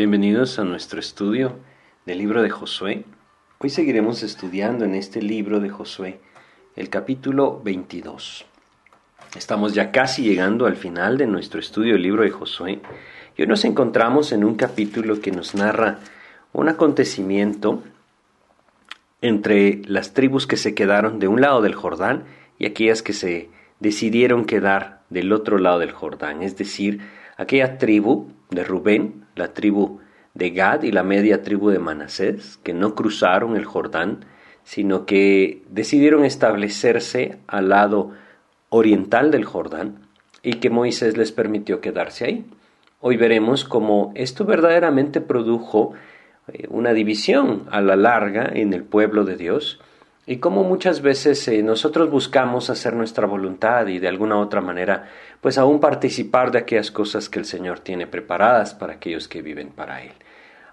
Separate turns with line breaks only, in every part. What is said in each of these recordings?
Bienvenidos a nuestro estudio del libro de Josué. Hoy seguiremos estudiando en este libro de Josué el capítulo 22. Estamos ya casi llegando al final de nuestro estudio del libro de Josué y hoy nos encontramos en un capítulo que nos narra un acontecimiento entre las tribus que se quedaron de un lado del Jordán y aquellas que se decidieron quedar del otro lado del Jordán, es decir, aquella tribu de Rubén, la tribu de Gad y la media tribu de Manasés, que no cruzaron el Jordán, sino que decidieron establecerse al lado oriental del Jordán y que Moisés les permitió quedarse ahí. Hoy veremos cómo esto verdaderamente produjo eh, una división a la larga en el pueblo de Dios y cómo muchas veces eh, nosotros buscamos hacer nuestra voluntad y de alguna otra manera pues aún participar de aquellas cosas que el Señor tiene preparadas para aquellos que viven para Él.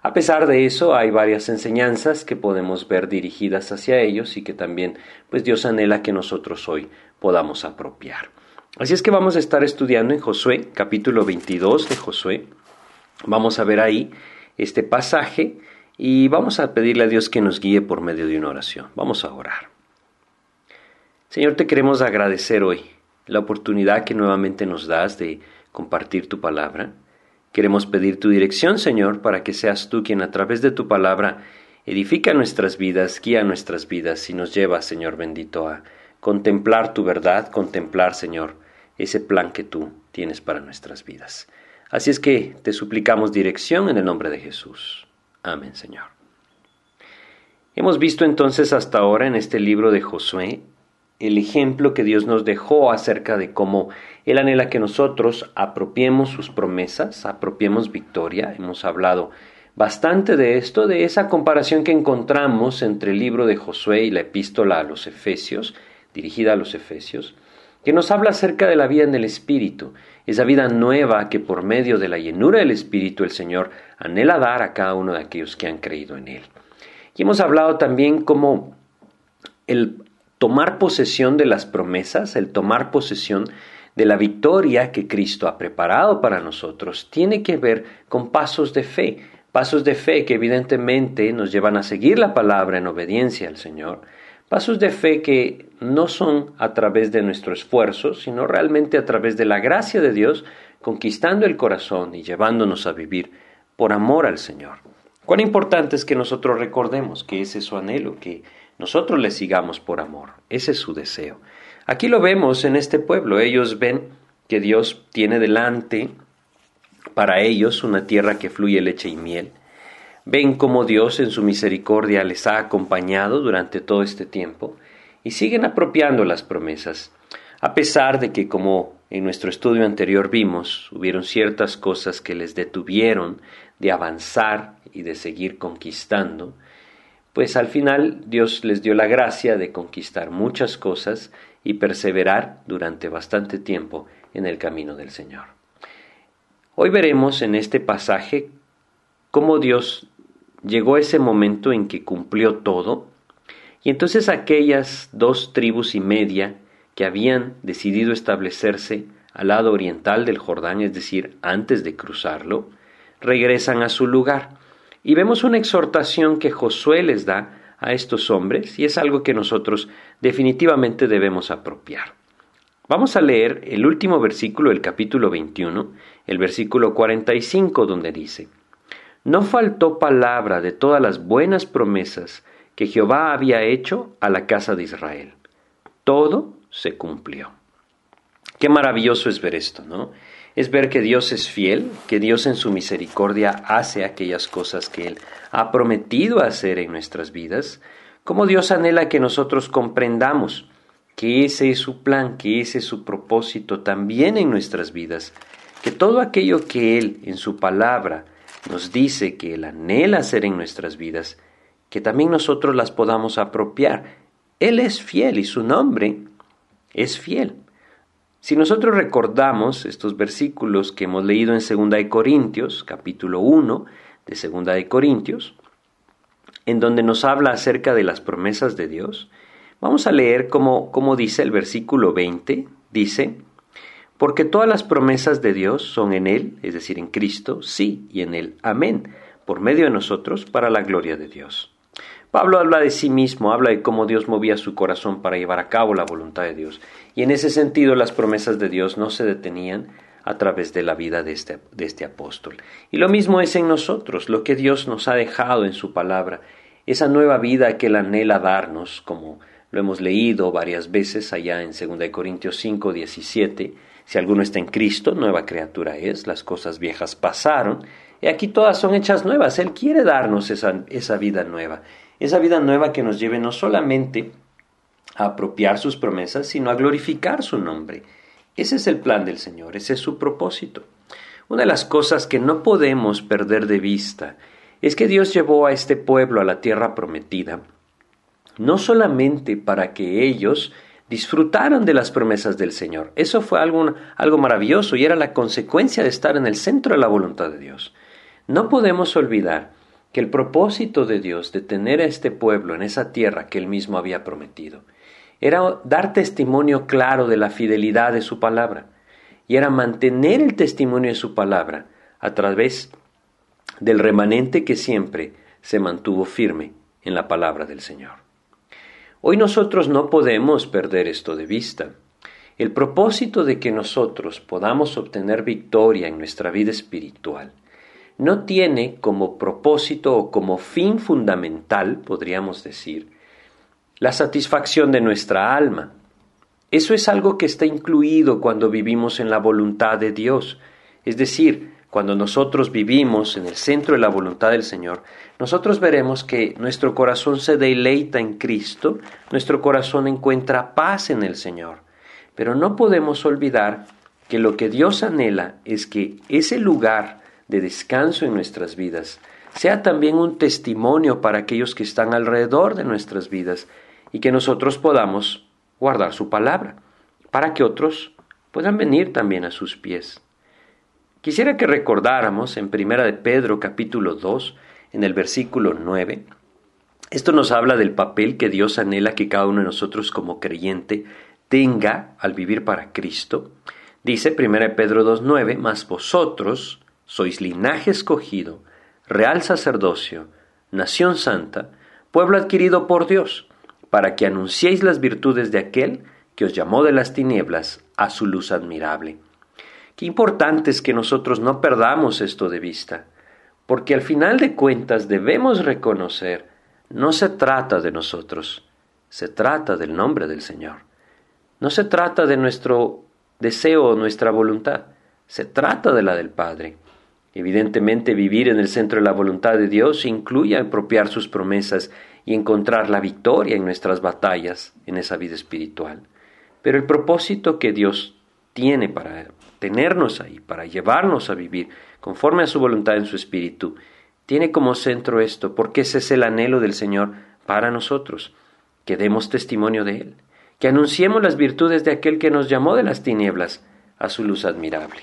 A pesar de eso, hay varias enseñanzas que podemos ver dirigidas hacia ellos y que también pues Dios anhela que nosotros hoy podamos apropiar. Así es que vamos a estar estudiando en Josué, capítulo 22 de Josué. Vamos a ver ahí este pasaje y vamos a pedirle a Dios que nos guíe por medio de una oración. Vamos a orar. Señor, te queremos agradecer hoy la oportunidad que nuevamente nos das de compartir tu palabra. Queremos pedir tu dirección, Señor, para que seas tú quien a través de tu palabra edifica nuestras vidas, guía nuestras vidas y nos lleva, Señor bendito, a contemplar tu verdad, contemplar, Señor, ese plan que tú tienes para nuestras vidas. Así es que te suplicamos dirección en el nombre de Jesús. Amén, Señor. Hemos visto entonces hasta ahora en este libro de Josué el ejemplo que Dios nos dejó acerca de cómo Él anhela que nosotros apropiemos sus promesas, apropiemos victoria. Hemos hablado bastante de esto, de esa comparación que encontramos entre el libro de Josué y la epístola a los Efesios, dirigida a los Efesios, que nos habla acerca de la vida en el Espíritu, esa vida nueva que por medio de la llenura del Espíritu el Señor anhela dar a cada uno de aquellos que han creído en Él. Y hemos hablado también cómo el tomar posesión de las promesas, el tomar posesión de la victoria que Cristo ha preparado para nosotros, tiene que ver con pasos de fe, pasos de fe que evidentemente nos llevan a seguir la palabra en obediencia al Señor, Pasos de fe que no son a través de nuestro esfuerzo, sino realmente a través de la gracia de Dios, conquistando el corazón y llevándonos a vivir por amor al Señor. Cuán importante es que nosotros recordemos que ese es su anhelo, que nosotros le sigamos por amor. Ese es su deseo. Aquí lo vemos en este pueblo. Ellos ven que Dios tiene delante para ellos una tierra que fluye leche y miel ven cómo Dios en su misericordia les ha acompañado durante todo este tiempo y siguen apropiando las promesas, a pesar de que, como en nuestro estudio anterior vimos, hubieron ciertas cosas que les detuvieron de avanzar y de seguir conquistando, pues al final Dios les dio la gracia de conquistar muchas cosas y perseverar durante bastante tiempo en el camino del Señor. Hoy veremos en este pasaje cómo Dios llegó ese momento en que cumplió todo, y entonces aquellas dos tribus y media que habían decidido establecerse al lado oriental del Jordán, es decir, antes de cruzarlo, regresan a su lugar. Y vemos una exhortación que Josué les da a estos hombres y es algo que nosotros definitivamente debemos apropiar. Vamos a leer el último versículo del capítulo 21, el versículo 45, donde dice, no faltó palabra de todas las buenas promesas que Jehová había hecho a la casa de Israel. Todo se cumplió. Qué maravilloso es ver esto, ¿no? Es ver que Dios es fiel, que Dios en su misericordia hace aquellas cosas que Él ha prometido hacer en nuestras vidas, como Dios anhela que nosotros comprendamos que ese es su plan, que ese es su propósito también en nuestras vidas, que todo aquello que Él en su palabra nos dice que Él anhela hacer en nuestras vidas, que también nosotros las podamos apropiar. Él es fiel y su nombre es fiel. Si nosotros recordamos estos versículos que hemos leído en 2 de Corintios, capítulo 1 de 2 de Corintios, en donde nos habla acerca de las promesas de Dios, vamos a leer como dice el versículo 20, dice, porque todas las promesas de Dios son en Él, es decir, en Cristo, sí, y en Él, amén, por medio de nosotros, para la gloria de Dios. Pablo habla de sí mismo, habla de cómo Dios movía su corazón para llevar a cabo la voluntad de Dios. Y en ese sentido las promesas de Dios no se detenían a través de la vida de este, este apóstol. Y lo mismo es en nosotros, lo que Dios nos ha dejado en su palabra, esa nueva vida que Él anhela darnos, como lo hemos leído varias veces allá en 2 Corintios 5, 17, si alguno está en Cristo, nueva criatura es, las cosas viejas pasaron, y aquí todas son hechas nuevas. Él quiere darnos esa, vida nueva, esa vida nueva que nos lleve no solamente a apropiar sus promesas, sino a glorificar su nombre. Ese es el plan del Señor, ese es su propósito. Una de las cosas que no podemos perder de vista es que Dios llevó a este pueblo a la tierra prometida, no solamente para que ellos disfrutaron de las promesas del Señor. Eso fue algo, algo maravilloso y era la consecuencia de estar en el centro de la voluntad de Dios. No podemos olvidar que el propósito de Dios de tener a este pueblo en esa tierra que él mismo había prometido era dar testimonio claro de la fidelidad de su palabra y era mantener el testimonio de su palabra a través del remanente que siempre se mantuvo firme en la palabra del Señor. Hoy nosotros no podemos perder esto de vista. El propósito de que nosotros podamos obtener victoria en nuestra vida espiritual no tiene como propósito o como fin fundamental, podríamos decir, la satisfacción de nuestra alma. Eso es algo que está incluido cuando vivimos en la voluntad de Dios, es decir, cuando nosotros vivimos en el centro de la voluntad del Señor, nosotros veremos que nuestro corazón se deleita en Cristo, nuestro corazón encuentra paz en el Señor. Pero no podemos olvidar que lo que Dios anhela es que ese lugar de descanso en nuestras vidas sea también un testimonio para aquellos que están alrededor de nuestras vidas y que nosotros podamos guardar su palabra, para que otros puedan venir también a sus pies. Quisiera que recordáramos en Primera de Pedro capítulo 2, en el versículo 9, esto nos habla del papel que Dios anhela que cada uno de nosotros como creyente tenga al vivir para Cristo. Dice Primera de Pedro 2.9, mas vosotros sois linaje escogido, real sacerdocio, nación santa, pueblo adquirido por Dios, para que anunciéis las virtudes de aquel que os llamó de las tinieblas a su luz admirable. Qué importante es que nosotros no perdamos esto de vista, porque al final de cuentas debemos reconocer, no se trata de nosotros, se trata del nombre del Señor. No se trata de nuestro deseo o nuestra voluntad, se trata de la del Padre. Evidentemente vivir en el centro de la voluntad de Dios incluye apropiar sus promesas y encontrar la victoria en nuestras batallas en esa vida espiritual. Pero el propósito que Dios tiene para tenernos ahí, para llevarnos a vivir conforme a su voluntad en su espíritu, tiene como centro esto, porque ese es el anhelo del Señor para nosotros, que demos testimonio de Él, que anunciemos las virtudes de aquel que nos llamó de las tinieblas a su luz admirable.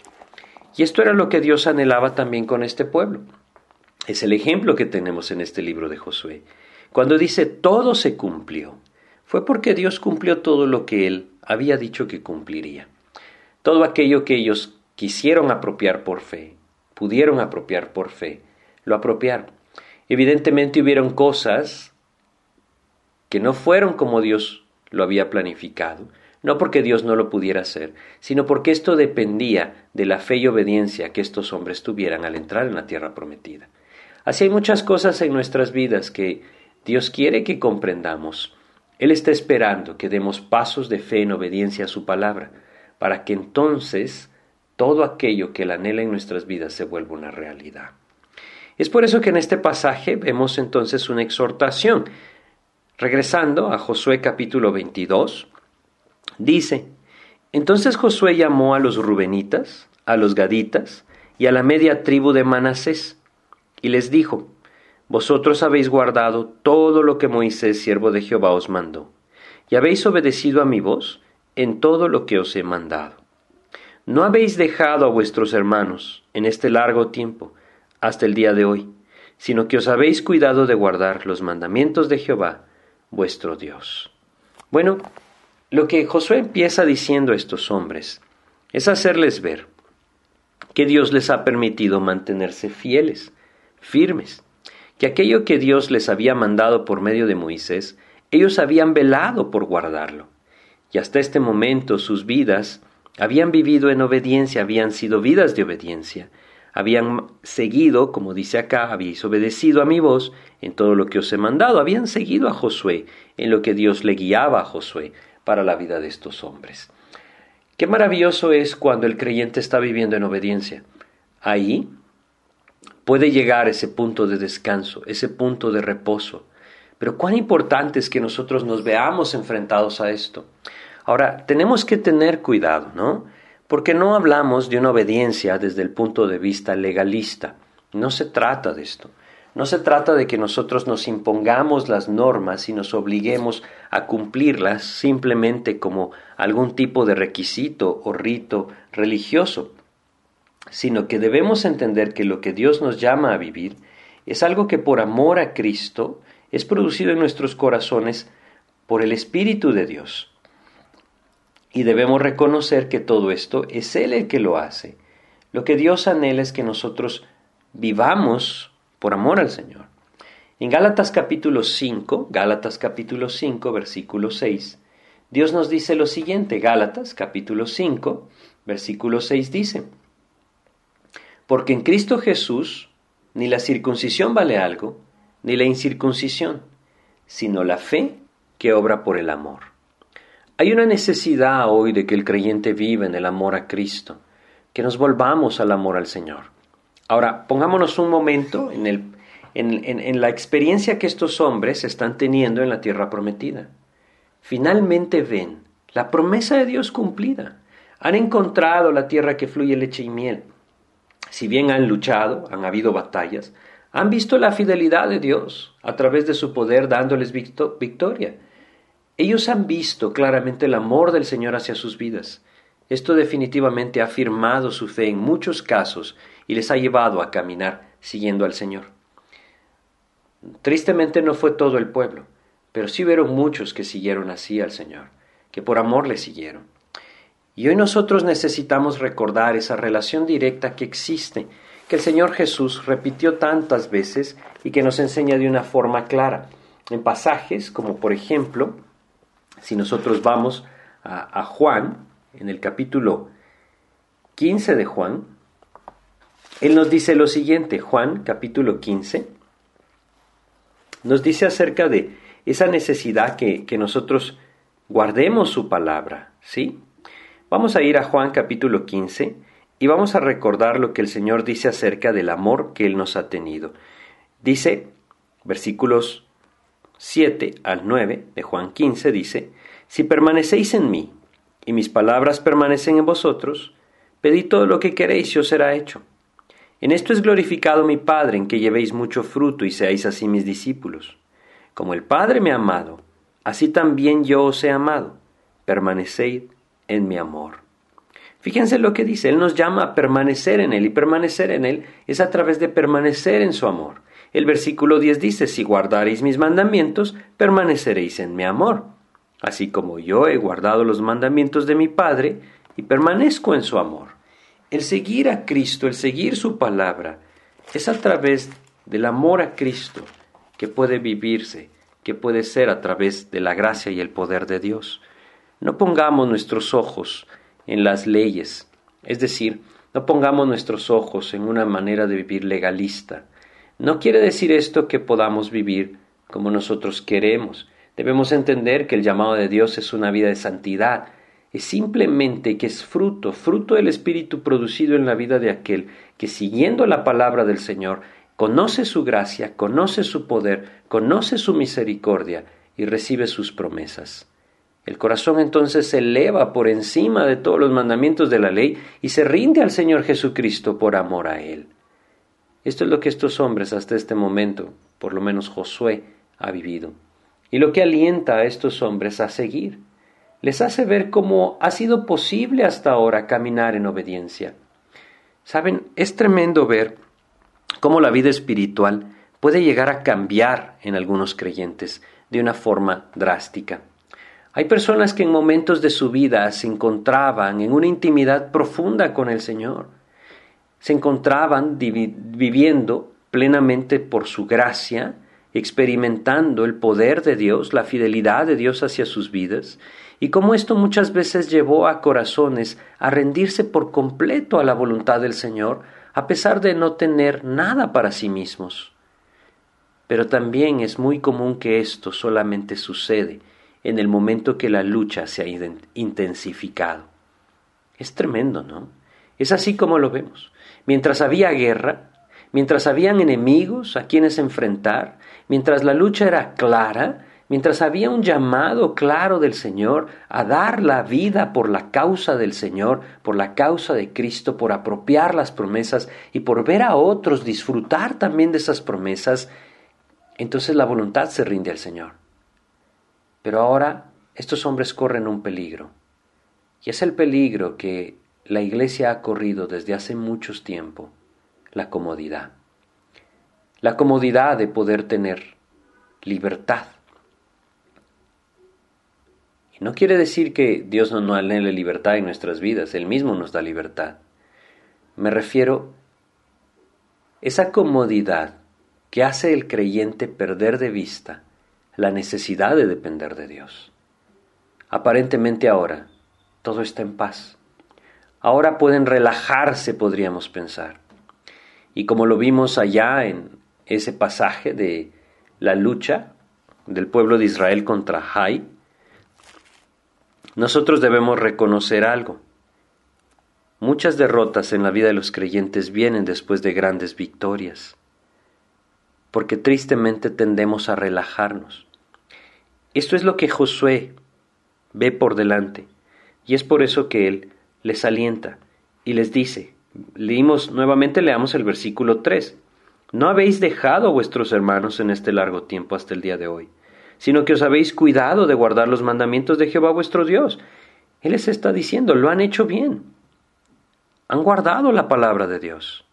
Y esto era lo que Dios anhelaba también con este pueblo. Es el ejemplo que tenemos en este libro de Josué. Cuando dice todo se cumplió, fue porque Dios cumplió todo lo que Él había dicho que cumpliría. Todo aquello que ellos quisieron apropiar por fe, pudieron apropiar por fe, lo apropiaron. Evidentemente hubieron cosas que no fueron como Dios lo había planificado, no porque Dios no lo pudiera hacer, sino porque esto dependía de la fe y obediencia que estos hombres tuvieran al entrar en la tierra prometida. Así hay muchas cosas en nuestras vidas que Dios quiere que comprendamos. Él está esperando que demos pasos de fe en obediencia a su palabra para que entonces todo aquello que él anhela en nuestras vidas se vuelva una realidad. Es por eso que en este pasaje vemos entonces una exhortación. Regresando a Josué capítulo 22, dice, entonces Josué llamó a los rubenitas, a los gaditas y a la media tribu de Manasés, y les dijo, Vosotros habéis guardado todo lo que Moisés, siervo de Jehová, os mandó, y habéis obedecido a mi voz, en todo lo que os he mandado. No habéis dejado a vuestros hermanos en este largo tiempo, hasta el día de hoy, sino que os habéis cuidado de guardar los mandamientos de Jehová, vuestro Dios. Bueno, lo que Josué empieza diciendo a estos hombres es hacerles ver que Dios les ha permitido mantenerse fieles, firmes, que aquello que Dios les había mandado por medio de Moisés, ellos habían velado por guardarlo. Y hasta este momento sus vidas habían vivido en obediencia, habían sido vidas de obediencia, habían seguido, como dice acá, habéis obedecido a mi voz en todo lo que os he mandado, habían seguido a Josué en lo que Dios le guiaba a Josué para la vida de estos hombres. Qué maravilloso es cuando el creyente está viviendo en obediencia. Ahí puede llegar ese punto de descanso, ese punto de reposo. Pero cuán importante es que nosotros nos veamos enfrentados a esto. Ahora, tenemos que tener cuidado, ¿no? Porque no hablamos de una obediencia desde el punto de vista legalista. No se trata de esto. No se trata de que nosotros nos impongamos las normas y nos obliguemos a cumplirlas simplemente como algún tipo de requisito o rito religioso, sino que debemos entender que lo que Dios nos llama a vivir es algo que por amor a Cristo es producido en nuestros corazones por el Espíritu de Dios. Y debemos reconocer que todo esto es Él el que lo hace. Lo que Dios anhela es que nosotros vivamos por amor al Señor. En Gálatas capítulo 5, Gálatas capítulo 5, versículo 6, Dios nos dice lo siguiente, Gálatas capítulo 5, versículo 6 dice, porque en Cristo Jesús ni la circuncisión vale algo, ni la incircuncisión, sino la fe que obra por el amor. Hay una necesidad hoy de que el creyente viva en el amor a Cristo, que nos volvamos al amor al Señor. Ahora, pongámonos un momento en, la experiencia que estos hombres están teniendo en la tierra prometida. Finalmente ven la promesa de Dios cumplida. Han encontrado la tierra que fluye leche y miel. Si bien han luchado, han habido batallas, han visto la fidelidad de Dios a través de su poder dándoles victoria. Ellos han visto claramente el amor del Señor hacia sus vidas. Esto definitivamente ha afirmado su fe en muchos casos y les ha llevado a caminar siguiendo al Señor. Tristemente no fue todo el pueblo, pero sí hubieron muchos que siguieron así al Señor, que por amor le siguieron. Y hoy nosotros necesitamos recordar esa relación directa que existe, que el Señor Jesús repitió tantas veces y que nos enseña de una forma clara, en pasajes como por ejemplo, si nosotros vamos a, Juan, en el capítulo 15 de Juan, él nos dice lo siguiente, Juan capítulo 15, nos dice acerca de esa necesidad que, que nosotros guardemos su palabra, ¿sí? Vamos a ir a Juan capítulo 15 y vamos a recordar lo que el Señor dice acerca del amor que Él nos ha tenido. Dice, versículos 7 al 9 de Juan 15, dice, Si permanecéis en mí y mis palabras permanecen en vosotros, pedid todo lo que queréis y os será hecho. En esto es glorificado mi Padre, en que llevéis mucho fruto y seáis así mis discípulos. Como el Padre me ha amado, así también yo os he amado. Permaneced en mi amor. Fíjense lo que dice, Él nos llama a permanecer en Él y permanecer en Él es a través de permanecer en su amor. El versículo 10 dice, si guardaréis mis mandamientos, permaneceréis en mi amor, así como yo he guardado los mandamientos de mi Padre y permanezco en su amor. El seguir a Cristo, el seguir su palabra, es a través del amor a Cristo que puede vivirse, que puede ser a través de la gracia y el poder de Dios. No pongamos nuestros ojos en las leyes, es decir, no pongamos nuestros ojos en una manera de vivir legalista. No quiere decir esto que podamos vivir como nosotros queremos. Debemos entender que el llamado de Dios es una vida de santidad, es simplemente que es fruto, fruto del Espíritu producido en la vida de aquel que siguiendo la palabra del Señor conoce su gracia, conoce su poder, conoce su misericordia y recibe sus promesas. El corazón entonces se eleva por encima de todos los mandamientos de la ley y se rinde al Señor Jesucristo por amor a Él. Esto es lo que estos hombres hasta este momento, por lo menos Josué, ha vivido, y lo que alienta a estos hombres a seguir les hace ver cómo ha sido posible hasta ahora caminar en obediencia. Saben, es tremendo ver cómo la vida espiritual puede llegar a cambiar en algunos creyentes de una forma drástica. Hay personas que en momentos de su vida se encontraban en una intimidad profunda con el Señor. Se encontraban viviendo plenamente por su gracia, experimentando el poder de Dios, la fidelidad de Dios hacia sus vidas, y como esto muchas veces llevó a corazones a rendirse por completo a la voluntad del Señor, a pesar de no tener nada para sí mismos. Pero también es muy común que esto solamente sucede en el momento que la lucha se ha intensificado. Es tremendo, ¿no? Es así como lo vemos. Mientras había guerra, mientras habían enemigos a quienes enfrentar, mientras la lucha era clara, mientras había un llamado claro del Señor a dar la vida por la causa del Señor, por la causa de Cristo, por apropiar las promesas y por ver a otros disfrutar también de esas promesas, entonces la voluntad se rinde al Señor. Pero ahora estos hombres corren un peligro, y es el peligro que la Iglesia ha corrido desde hace mucho tiempo, la comodidad. La comodidad de poder tener libertad. Y no quiere decir que Dios no nos anhele libertad en nuestras vidas, Él mismo nos da libertad. Me refiero esa comodidad que hace el creyente perder de vista la necesidad de depender de Dios. Aparentemente ahora todo está en paz. Ahora pueden relajarse, podríamos pensar. Y como lo vimos allá en ese pasaje de la lucha del pueblo de Israel contra Jai, nosotros debemos reconocer algo. Muchas derrotas en la vida de los creyentes vienen después de grandes victorias porque tristemente tendemos a relajarnos. Esto es lo que Josué ve por delante, y es por eso que él les alienta y les dice, leímos nuevamente, leamos el versículo 3, no habéis dejado a vuestros hermanos en este largo tiempo hasta el día de hoy, sino que os habéis cuidado de guardar los mandamientos de Jehová vuestro Dios. Él les está diciendo, lo han hecho bien, han guardado la palabra de Dios.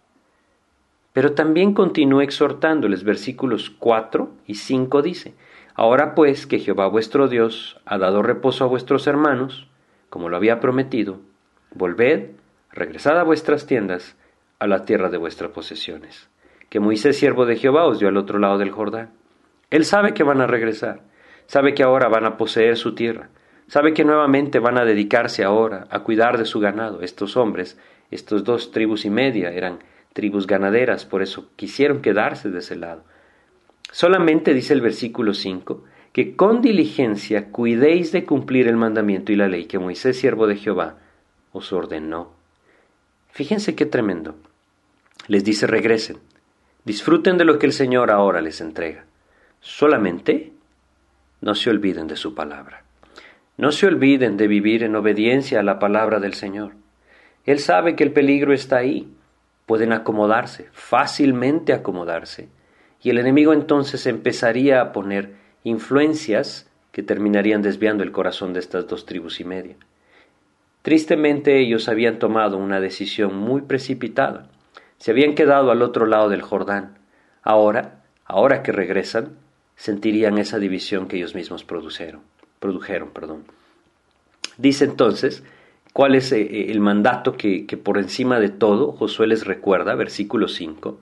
Pero también continúa exhortándoles, versículos 4 y 5 dice, Ahora pues que Jehová vuestro Dios ha dado reposo a vuestros hermanos, como lo había prometido, volved, regresad a vuestras tiendas, a la tierra de vuestras posesiones, que Moisés, siervo de Jehová, os dio al otro lado del Jordán. Él sabe que van a regresar, sabe que ahora van a poseer su tierra, sabe que nuevamente van a dedicarse ahora a cuidar de su ganado. Estos hombres, estos dos tribus y media, eran tribus ganaderas, por eso quisieron quedarse de ese lado. Solamente dice el versículo 5 que con diligencia cuidéis de cumplir el mandamiento y la ley que Moisés, siervo de Jehová, os ordenó. Fíjense qué tremendo. Les dice regresen, disfruten de lo que el Señor ahora les entrega. Solamente no se olviden de su palabra. No se olviden de vivir en obediencia a la palabra del Señor. Él sabe que el peligro está ahí, pueden acomodarse, fácilmente acomodarse, y el enemigo entonces empezaría a poner influencias que terminarían desviando el corazón de estas dos tribus y media. Tristemente ellos habían tomado una decisión muy precipitada, se habían quedado al otro lado del Jordán. Ahora, ahora que regresan, sentirían esa división que ellos mismos produjeron. produjeron perdón. Dice entonces cuál es eh, eh, el mandato que, que, por encima de todo Josué les recuerda, versículo 5,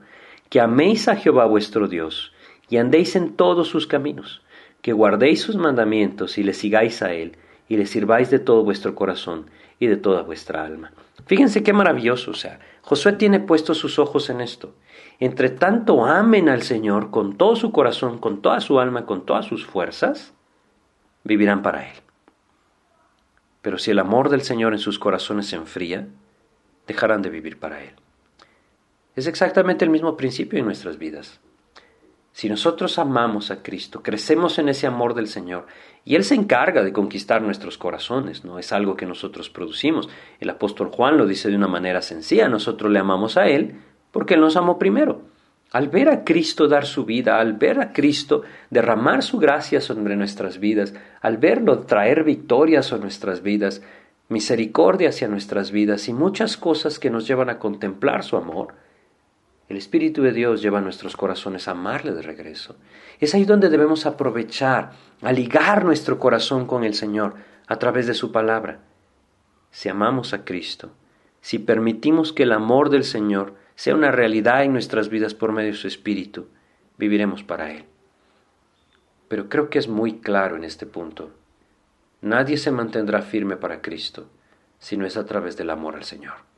que améis a Jehová vuestro Dios y andéis en todos sus caminos, que guardéis sus mandamientos y le sigáis a Él y le sirváis de todo vuestro corazón y de toda vuestra alma. Fíjense qué maravilloso, o sea, Josué tiene puestos sus ojos en esto. Entre tanto amen al Señor con todo su corazón, con toda su alma, con todas sus fuerzas, vivirán para Él. Pero si el amor del Señor en sus corazones se enfría, dejarán de vivir para Él. Es exactamente el mismo principio en nuestras vidas. Si nosotros amamos a Cristo, crecemos en ese amor del Señor y Él se encarga de conquistar nuestros corazones, no es algo que nosotros producimos. El apóstol Juan lo dice de una manera sencilla, nosotros le amamos a Él porque Él nos amó primero. Al ver a Cristo dar su vida, al ver a Cristo derramar su gracia sobre nuestras vidas, al verlo traer victorias sobre nuestras vidas, misericordia hacia nuestras vidas y muchas cosas que nos llevan a contemplar su amor, el Espíritu de Dios lleva a nuestros corazones a amarle de regreso. Es ahí donde debemos aprovechar, a ligar nuestro corazón con el Señor a través de su palabra. Si amamos a Cristo, si permitimos que el amor del Señor sea una realidad en nuestras vidas por medio de su Espíritu, viviremos para Él. Pero creo que es muy claro en este punto. Nadie se mantendrá firme para Cristo si no es a través del amor al Señor.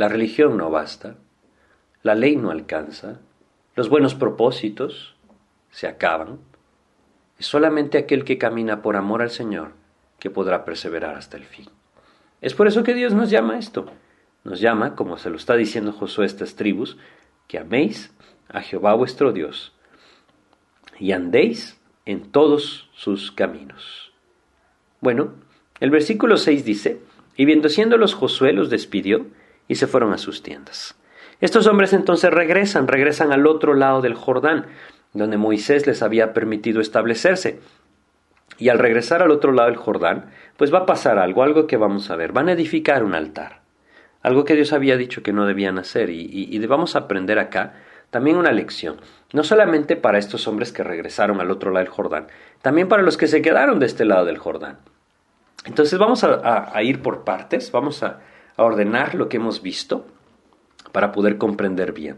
La religión no basta, la ley no alcanza, los buenos propósitos se acaban. Es solamente aquel que camina por amor al Señor que podrá perseverar hasta el fin. Es por eso que Dios nos llama a esto. Nos llama, como se lo está diciendo Josué a estas tribus, que améis a Jehová vuestro Dios y andéis en todos sus caminos. Bueno, el versículo 6 dice, y viendo siendo los Josué los despidió y se fueron a sus tiendas. Estos hombres entonces regresan, regresan al otro lado del Jordán, donde Moisés les había permitido establecerse. Y al regresar al otro lado del Jordán, pues va a pasar algo, algo que vamos a ver. Van a edificar un altar, algo que Dios había dicho que no debían hacer. Y, vamos a aprender acá también una lección, no solamente para estos hombres que regresaron al otro lado del Jordán, también para los que se quedaron de este lado del Jordán. Entonces vamos a, ir por partes, vamos a, a ordenar lo que hemos visto para poder comprender bien.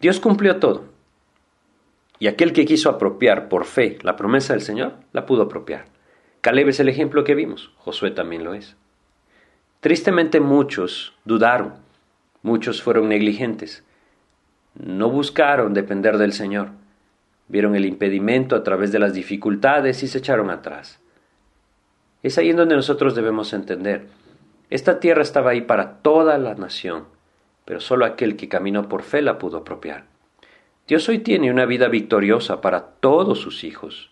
Dios cumplió todo. Y aquel que quiso apropiar por fe la promesa del Señor, la pudo apropiar. Caleb es el ejemplo que vimos, Josué también lo es. Tristemente muchos dudaron, muchos fueron negligentes, no buscaron depender del Señor. Vieron el impedimento a través de las dificultades y se echaron atrás. Es ahí en donde nosotros debemos entender. Esta tierra estaba ahí para toda la nación, pero solo aquel que caminó por fe la pudo apropiar. Dios hoy tiene una vida victoriosa para todos sus hijos.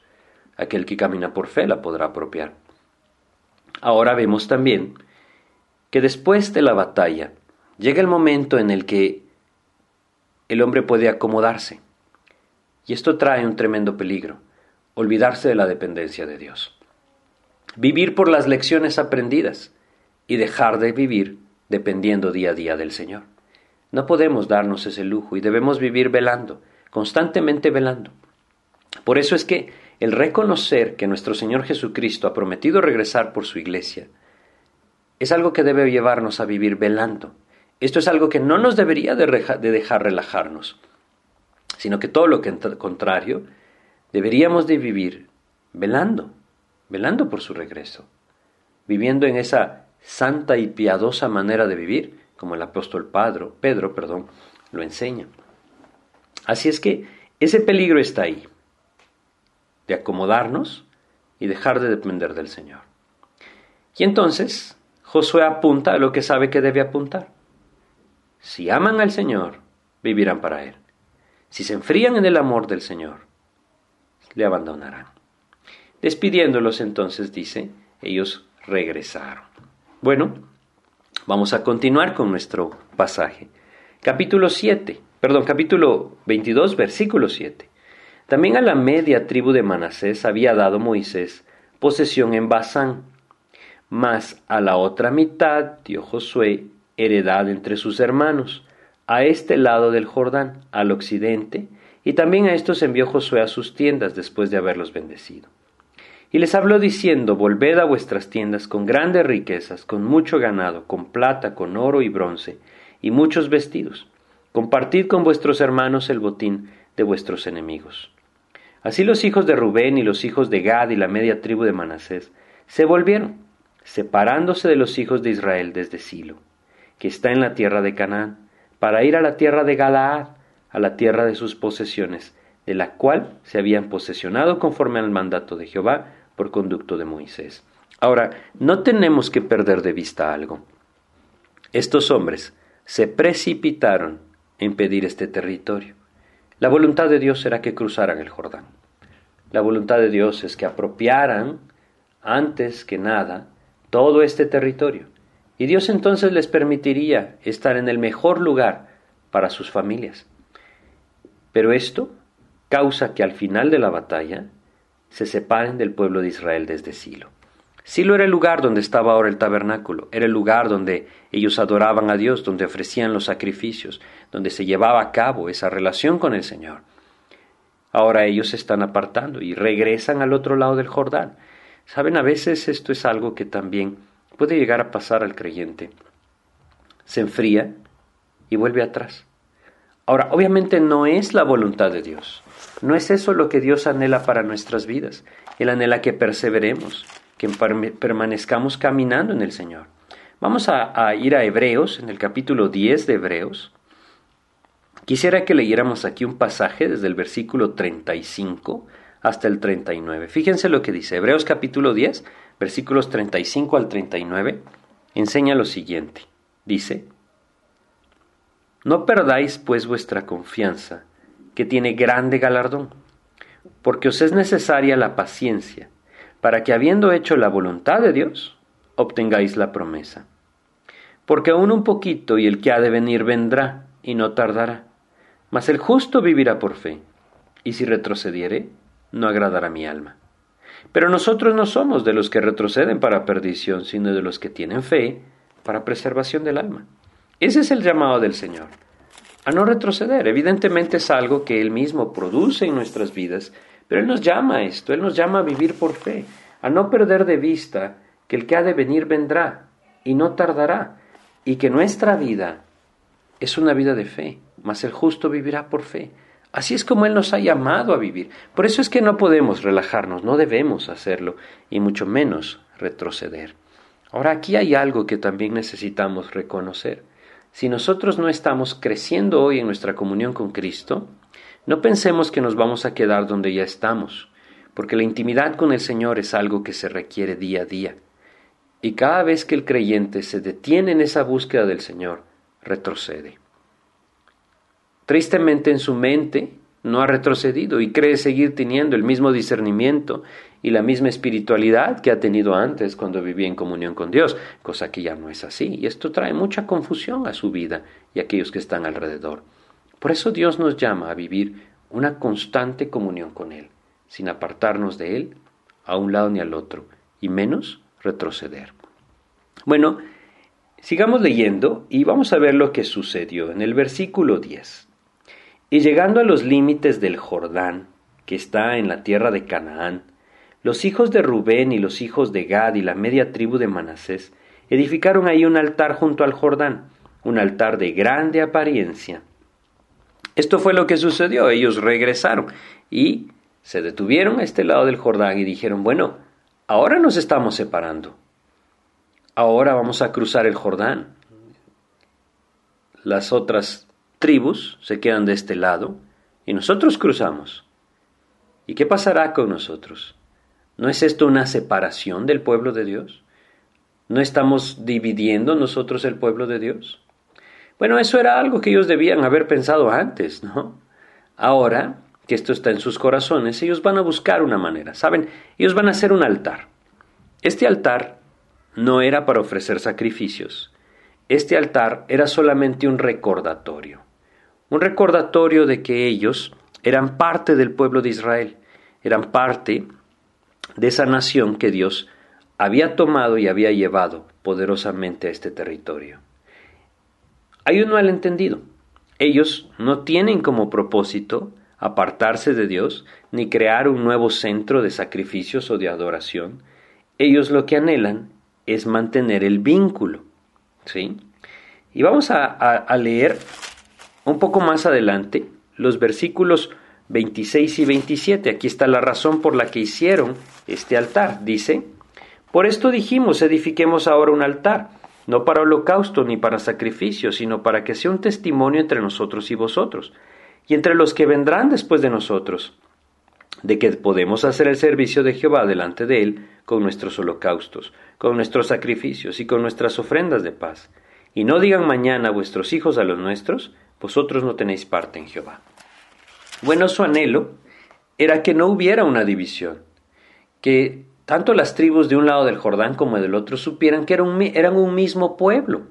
Aquel que camina por fe la podrá apropiar. Ahora vemos también que después de la batalla llega el momento en el que el hombre puede acomodarse. Y esto trae un tremendo peligro, olvidarse de la dependencia de Dios. Vivir por las lecciones aprendidas y dejar de vivir dependiendo día a día del Señor. No podemos darnos ese lujo y debemos vivir velando, constantemente velando. Por eso es que el reconocer que nuestro Señor Jesucristo ha prometido regresar por su iglesia es algo que debe llevarnos a vivir velando, esto es algo que no nos debería de, dejar relajarnos, sino que todo lo contrario, deberíamos de vivir velando, velando por su regreso, viviendo en esa santa y piadosa manera de vivir, como el apóstol Pedro, Pedro perdón, lo enseña. Así es que ese peligro está ahí, de acomodarnos y dejar de depender del Señor. Y entonces Josué apunta a lo que sabe que debe apuntar. Si aman al Señor, vivirán para Él. Si se enfrían en el amor del Señor, le abandonarán. Despidiéndolos entonces, dice, ellos regresaron. Bueno, vamos a continuar con nuestro pasaje. Capítulo 7, perdón, capítulo 22, versículo 7. También a la media tribu de Manasés había dado Moisés posesión en Basán, mas a la otra mitad dio Josué heredad entre sus hermanos, a este lado del Jordán, al occidente, y también a estos envió Josué a sus tiendas después de haberlos bendecido. Y les habló diciendo, Volved a vuestras tiendas con grandes riquezas, con mucho ganado, con plata, con oro y bronce, y muchos vestidos. Compartid con vuestros hermanos el botín de vuestros enemigos. Así los hijos de Rubén y los hijos de Gad y la media tribu de Manasés se volvieron, separándose de los hijos de Israel desde Silo que está en la tierra de Canaán, para ir a la tierra de Galaad, a la tierra de sus posesiones, de la cual se habían posesionado conforme al mandato de Jehová por conducto de Moisés. Ahora, no tenemos que perder de vista algo. Estos hombres se precipitaron en pedir este territorio. La voluntad de Dios era que cruzaran el Jordán. La voluntad de Dios es que apropiaran, antes que nada, todo este territorio. Y Dios entonces les permitiría estar en el mejor lugar para sus familias. Pero esto causa que al final de la batalla se separen del pueblo de Israel desde Silo. Silo era el lugar donde estaba ahora el tabernáculo, era el lugar donde ellos adoraban a Dios, donde ofrecían los sacrificios, donde se llevaba a cabo esa relación con el Señor. Ahora ellos se están apartando y regresan al otro lado del Jordán. Saben, a veces esto es algo que también puede llegar a pasar al creyente. Se enfría y vuelve atrás. Ahora, obviamente no es la voluntad de Dios. No es eso lo que Dios anhela para nuestras vidas. Él anhela que perseveremos, que permanezcamos caminando en el Señor. Vamos a, a, ir a Hebreos, en el capítulo 10 de Hebreos. Quisiera que leyéramos aquí un pasaje desde el versículo 35 hasta el 39. Fíjense lo que dice. Hebreos capítulo 10, versículos 35 al 39, enseña lo siguiente. Dice, No perdáis pues vuestra confianza, que tiene grande galardón, porque os es necesaria la paciencia, para que habiendo hecho la voluntad de Dios, obtengáis la promesa. Porque aún un poquito y el que ha de venir vendrá, y no tardará. Mas el justo vivirá por fe, y si retrocediere, no agradará mi alma. Pero nosotros no somos de los que retroceden para perdición, sino de los que tienen fe para preservación del alma. Ese es el llamado del Señor, a no retroceder. Evidentemente es algo que Él mismo produce en nuestras vidas, pero Él nos llama a esto, Él nos llama a vivir por fe, a no perder de vista que el que ha de venir vendrá y no tardará, y que nuestra vida es una vida de fe, mas el justo vivirá por fe. Así es como Él nos ha llamado a vivir. Por eso es que no podemos relajarnos, no debemos hacerlo, y mucho menos retroceder. Ahora aquí hay algo que también necesitamos reconocer. Si nosotros no estamos creciendo hoy en nuestra comunión con Cristo, no pensemos que nos vamos a quedar donde ya estamos, porque la intimidad con el Señor es algo que se requiere día a día. Y cada vez que el creyente se detiene en esa búsqueda del Señor, retrocede. Tristemente en su mente no ha retrocedido y cree seguir teniendo el mismo discernimiento y la misma espiritualidad que ha tenido antes cuando vivía en comunión con Dios, cosa que ya no es así. Y esto trae mucha confusión a su vida y a aquellos que están alrededor. Por eso Dios nos llama a vivir una constante comunión con Él, sin apartarnos de Él a un lado ni al otro, y menos retroceder. Bueno, sigamos leyendo y vamos a ver lo que sucedió en el versículo 10. Y llegando a los límites del Jordán, que está en la tierra de Canaán, los hijos de Rubén y los hijos de Gad y la media tribu de Manasés edificaron ahí un altar junto al Jordán, un altar de grande apariencia. Esto fue lo que sucedió, ellos regresaron y se detuvieron a este lado del Jordán y dijeron, bueno, ahora nos estamos separando, ahora vamos a cruzar el Jordán. Las otras tribus se quedan de este lado y nosotros cruzamos. ¿Y qué pasará con nosotros? ¿No es esto una separación del pueblo de Dios? ¿No estamos dividiendo nosotros el pueblo de Dios? Bueno, eso era algo que ellos debían haber pensado antes, ¿no? Ahora que esto está en sus corazones, ellos van a buscar una manera. ¿Saben? Ellos van a hacer un altar. Este altar no era para ofrecer sacrificios. Este altar era solamente un recordatorio un recordatorio de que ellos eran parte del pueblo de Israel, eran parte de esa nación que Dios había tomado y había llevado poderosamente a este territorio. Hay un malentendido. Ellos no tienen como propósito apartarse de Dios ni crear un nuevo centro de sacrificios o de adoración. Ellos lo que anhelan es mantener el vínculo. ¿sí? Y vamos a, a leer un poco más adelante, los versículos 26 y 27, aquí está la razón por la que hicieron este altar. Dice, por esto dijimos, edifiquemos ahora un altar, no para holocausto ni para sacrificio, sino para que sea un testimonio entre nosotros y vosotros, y entre los que vendrán después de nosotros, de que podemos hacer el servicio de Jehová delante de él con nuestros holocaustos, con nuestros sacrificios y con nuestras ofrendas de paz. Y no digan mañana vuestros hijos a los nuestros, vosotros no tenéis parte en Jehová. Bueno, su anhelo era que no hubiera una división, que tanto las tribus de un lado del Jordán como del otro supieran que eran un, mismo pueblo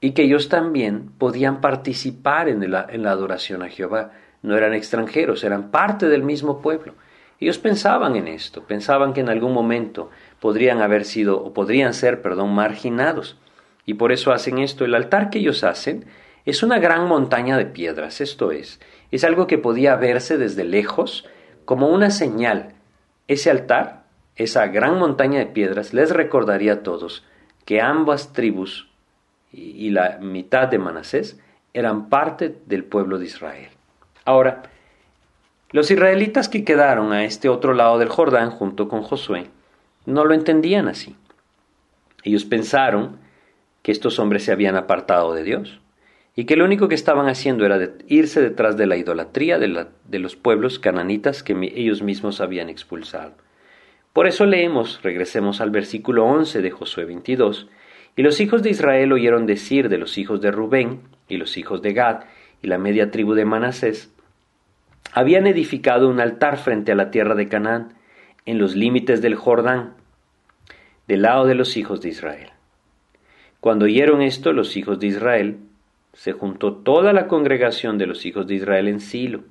y que ellos también podían participar en la, en la adoración a Jehová. No eran extranjeros, eran parte del mismo pueblo. Ellos pensaban en esto, pensaban que en algún momento podrían haber sido o podrían ser, perdón, marginados. Y por eso hacen esto. El altar que ellos hacen es una gran montaña de piedras, esto es, es algo que podía verse desde lejos como una señal. Ese altar, esa gran montaña de piedras, les recordaría a todos que ambas tribus y la mitad de Manasés eran parte del pueblo de Israel. Ahora, los israelitas que quedaron a este otro lado del Jordán junto con Josué no lo entendían así. Ellos pensaron que estos hombres se habían apartado de Dios y que lo único que estaban haciendo era irse detrás de la idolatría de, de los pueblos cananitas que ellos mismos habían expulsado. Por eso leemos, regresemos al versículo 11 de Josué 22, y los hijos de Israel oyeron decir de los hijos de Rubén y los hijos de Gad y la media tribu de Manasés, habían edificado un altar frente a la tierra de Canaán, en los límites del Jordán, del lado de los hijos de Israel. Cuando oyeron esto los hijos de Israel, se juntó toda la congregación de los hijos de Israel en Silo,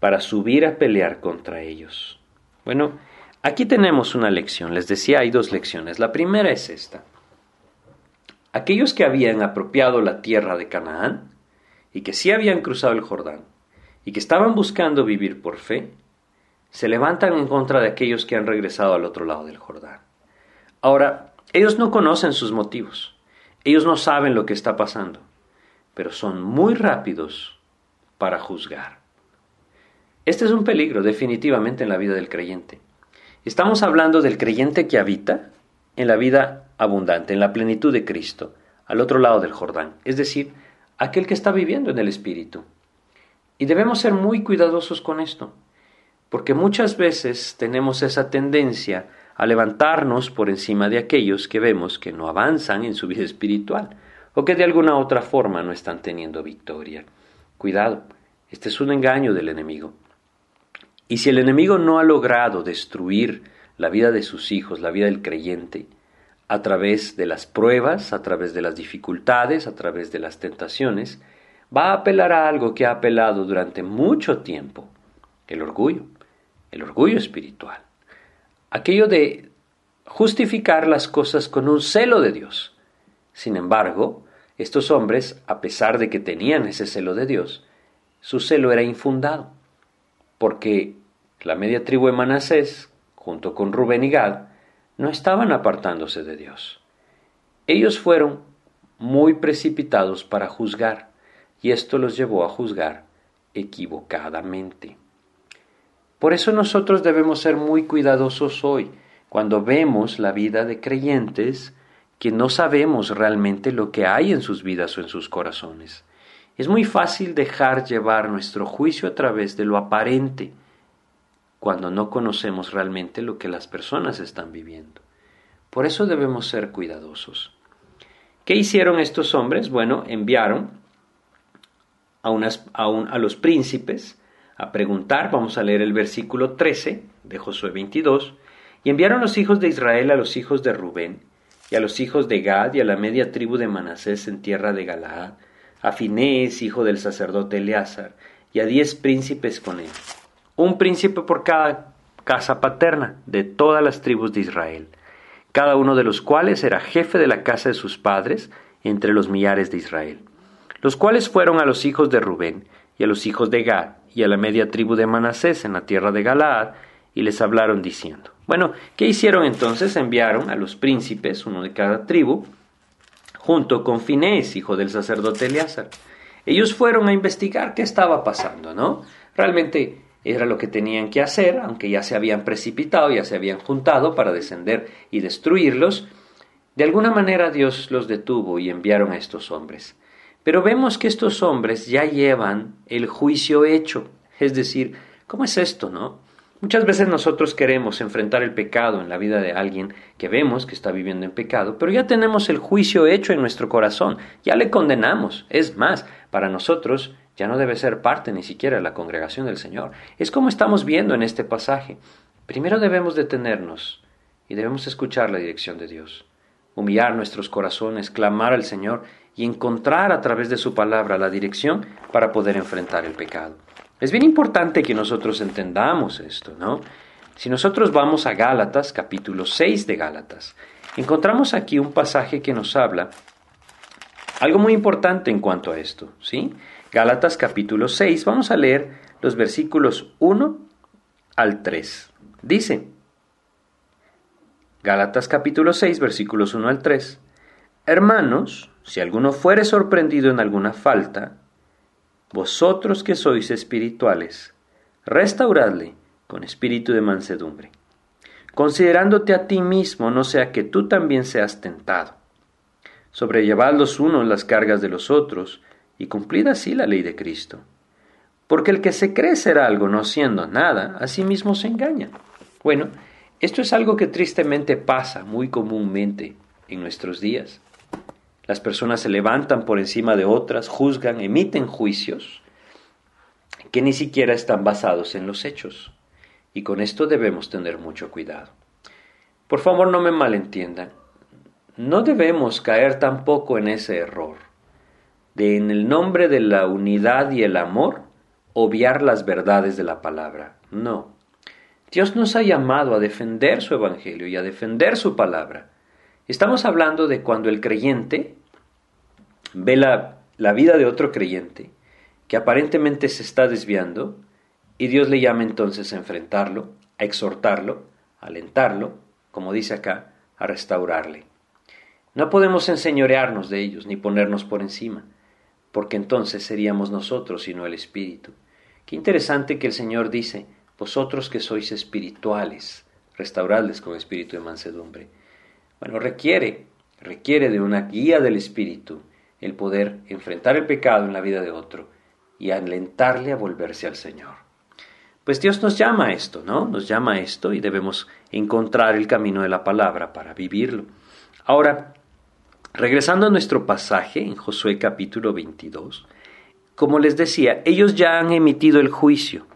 para subir a pelear contra ellos. Bueno, aquí tenemos una lección. Les decía, hay dos lecciones. La primera es esta. Aquellos que habían apropiado la tierra de Canaán y que sí habían cruzado el Jordán y que estaban buscando vivir por fe, se levantan en contra de aquellos que han regresado al otro lado del Jordán. Ahora, ellos no conocen sus motivos, ellos no saben lo que está pasando, pero son muy rápidos para juzgar. Este es un peligro definitivamente en la vida del creyente. Estamos hablando del creyente que habita en la vida abundante, en la plenitud de Cristo, al otro lado del Jordán, es decir, aquel que está viviendo en el Espíritu. Y debemos ser muy cuidadosos con esto, porque muchas veces tenemos esa tendencia a levantarnos por encima de aquellos que vemos que no avanzan en su vida espiritual o que de alguna otra forma no están teniendo victoria. Cuidado, este es un engaño del enemigo. Y si el enemigo no ha logrado destruir la vida de sus hijos, la vida del creyente, a través de las pruebas, a través de las dificultades, a través de las tentaciones, va a apelar a algo que ha apelado durante mucho tiempo, el orgullo, el orgullo espiritual, aquello de justificar las cosas con un celo de Dios. Sin embargo, estos hombres, a pesar de que tenían ese celo de Dios, su celo era infundado, porque la media tribu de Manasés, junto con Rubén y Gad, no estaban apartándose de Dios. Ellos fueron muy precipitados para juzgar, y esto los llevó a juzgar equivocadamente. Por eso nosotros debemos ser muy cuidadosos hoy cuando vemos la vida de creyentes que no sabemos realmente lo que hay en sus vidas o en sus corazones. Es muy fácil dejar llevar nuestro juicio a través de lo aparente, cuando no conocemos realmente lo que las personas están viviendo. Por eso debemos ser cuidadosos. ¿Qué hicieron estos hombres? Bueno, enviaron a, unas, a, a los príncipes a preguntar, vamos a leer el versículo 13 de Josué 22, y enviaron los hijos de Israel a los hijos de Rubén, y a los hijos de Gad, y a la media tribu de Manasés en tierra de Galaad, a Finés, hijo del sacerdote Eleazar, y a diez príncipes con él. Un príncipe por cada casa paterna de todas las tribus de Israel, cada uno de los cuales era jefe de la casa de sus padres entre los millares de Israel, los cuales fueron a los hijos de Rubén y a los hijos de Gad y a la media tribu de Manasés en la tierra de Galaad, y les hablaron diciendo, bueno, ¿qué hicieron entonces? Enviaron a los príncipes, uno de cada tribu, junto con Finés, hijo del sacerdote Eleazar. Ellos fueron a investigar qué estaba pasando, ¿no? Realmente era lo que tenían que hacer, aunque ya se habían precipitado, ya se habían juntado para descender y destruirlos. De alguna manera Dios los detuvo y enviaron a estos hombres. Pero vemos que estos hombres ya llevan el juicio hecho. Es decir, ¿cómo es esto, no? Muchas veces nosotros queremos enfrentar el pecado en la vida de alguien que vemos que está viviendo en pecado, pero ya tenemos el juicio hecho en nuestro corazón, ya le condenamos. Es más, para nosotros ya no debe ser parte ni siquiera de la congregación del Señor. Es como estamos viendo en este pasaje. Primero debemos detenernos y debemos escuchar la dirección de Dios, humillar nuestros corazones, clamar al Señor y encontrar a través de su palabra la dirección para poder enfrentar el pecado. Es bien importante que nosotros entendamos esto, ¿no? Si nosotros vamos a Gálatas, capítulo 6 de Gálatas, encontramos aquí un pasaje que nos habla algo muy importante en cuanto a esto, ¿sí? Gálatas capítulo 6, vamos a leer los versículos 1 al 3. Dice, Gálatas capítulo 6, versículos 1 al 3, Hermanos, si alguno fuere sorprendido en alguna falta, vosotros que sois espirituales, restauradle con espíritu de mansedumbre, considerándote a ti mismo, no sea que tú también seas tentado. Sobrellevad los unos las cargas de los otros, y cumplid así la ley de Cristo. Porque el que se cree ser algo no siendo nada, a sí mismo se engaña. Bueno, esto es algo que tristemente pasa muy comúnmente en nuestros días. Las personas se levantan por encima de otras, juzgan, emiten juicios que ni siquiera están basados en los hechos. Y con esto debemos tener mucho cuidado. Por favor, no me malentiendan. No debemos caer tampoco en ese error de en el nombre de la unidad y el amor obviar las verdades de la palabra. No. Dios nos ha llamado a defender su evangelio y a defender su palabra. Estamos hablando de cuando el creyente ve la, la vida de otro creyente que aparentemente se está desviando y Dios le llama entonces a enfrentarlo, a exhortarlo, a alentarlo, como dice acá, a restaurarle. No podemos enseñorearnos de ellos ni ponernos por encima, porque entonces seríamos nosotros y no el Espíritu. Qué interesante que el Señor dice, vosotros que sois espirituales, restauradles con espíritu de mansedumbre. Bueno, requiere, requiere de una guía del Espíritu el poder enfrentar el pecado en la vida de otro y alentarle a volverse al Señor. Pues Dios nos llama a esto, ¿no? Nos llama a esto y debemos encontrar el camino de la palabra para vivirlo. Ahora, regresando a nuestro pasaje en Josué capítulo 22, como les decía, ellos ya han emitido el juicio,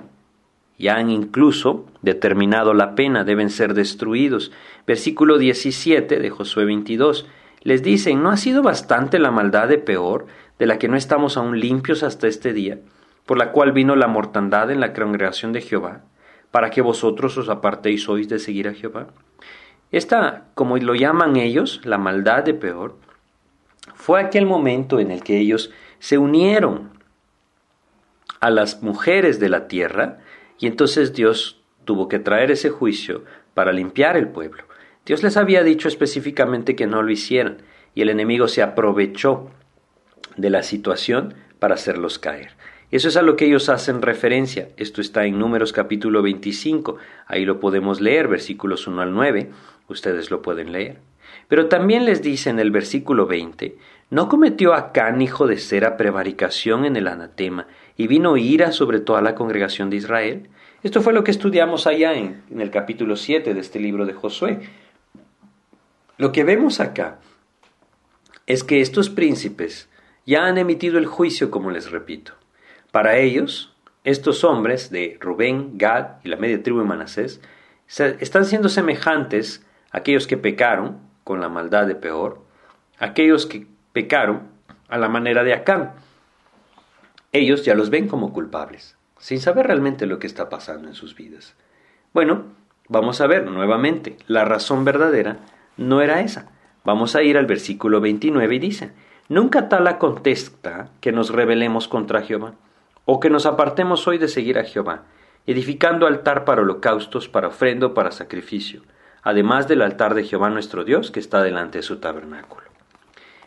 ya han incluso determinado la pena, deben ser destruidos. Versículo 17 de Josué 22 les dicen, ¿no ha sido bastante la maldad de peor, de la que no estamos aún limpios hasta este día, por la cual vino la mortandad en la congregación de Jehová, para que vosotros os apartéis hoy de seguir a Jehová? Esta, como lo llaman ellos, la maldad de peor, fue aquel momento en el que ellos se unieron a las mujeres de la tierra y entonces Dios tuvo que traer ese juicio para limpiar el pueblo. Dios les había dicho específicamente que no lo hicieran, y el enemigo se aprovechó de la situación para hacerlos caer. Eso es a lo que ellos hacen referencia. Esto está en Números capítulo 25. Ahí lo podemos leer, versículos 1 al 9. Ustedes lo pueden leer. Pero también les dice en el versículo 20, ¿no cometió Acán, hijo de Sera, prevaricación en el anatema, y vino ira sobre toda la congregación de Israel? Esto fue lo que estudiamos allá en, en el capítulo 7 de este libro de Josué. Lo que vemos acá es que estos príncipes ya han emitido el juicio, como les repito. Para ellos, estos hombres de Rubén, Gad y la media tribu de Manasés están siendo semejantes a aquellos que pecaron con la maldad de peor, aquellos que pecaron a la manera de Acán. Ellos ya los ven como culpables, sin saber realmente lo que está pasando en sus vidas. Bueno, vamos a ver nuevamente la razón verdadera no era esa. Vamos a ir al versículo 29 y dice, Nunca tal acontezca que nos rebelemos contra Jehová, o que nos apartemos hoy de seguir a Jehová, edificando altar para holocaustos, para ofrendo, para sacrificio, además del altar de Jehová nuestro Dios que está delante de su tabernáculo.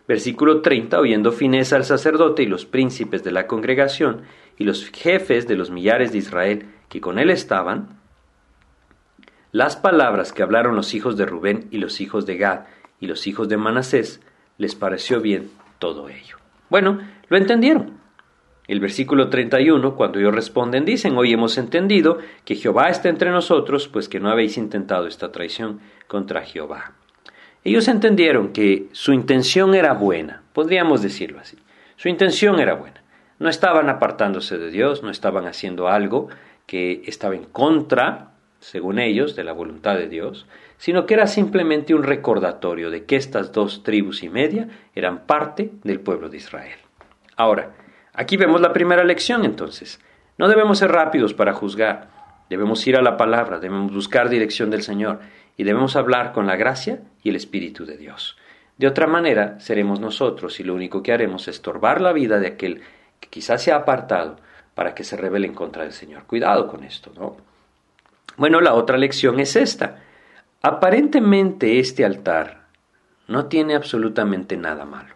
Versículo 30, oyendo Finesa al sacerdote y los príncipes de la congregación y los jefes de los millares de Israel que con él estaban, las palabras que hablaron los hijos de Rubén y los hijos de Gad y los hijos de Manasés, les pareció bien todo ello. Bueno, lo entendieron. El versículo 31, cuando ellos responden, dicen, hoy hemos entendido que Jehová está entre nosotros, pues que no habéis intentado esta traición contra Jehová. Ellos entendieron que su intención era buena, podríamos decirlo así. Su intención era buena. No estaban apartándose de Dios, no estaban haciendo algo que estaba en contra según ellos, de la voluntad de Dios, sino que era simplemente un recordatorio de que estas dos tribus y media eran parte del pueblo de Israel. Ahora, aquí vemos la primera lección entonces. No debemos ser rápidos para juzgar, debemos ir a la palabra, debemos buscar dirección del Señor y debemos hablar con la gracia y el Espíritu de Dios. De otra manera, seremos nosotros y lo único que haremos es estorbar la vida de aquel que quizás se ha apartado para que se rebele en contra del Señor. Cuidado con esto, ¿no? Bueno, la otra lección es esta. Aparentemente este altar no tiene absolutamente nada malo.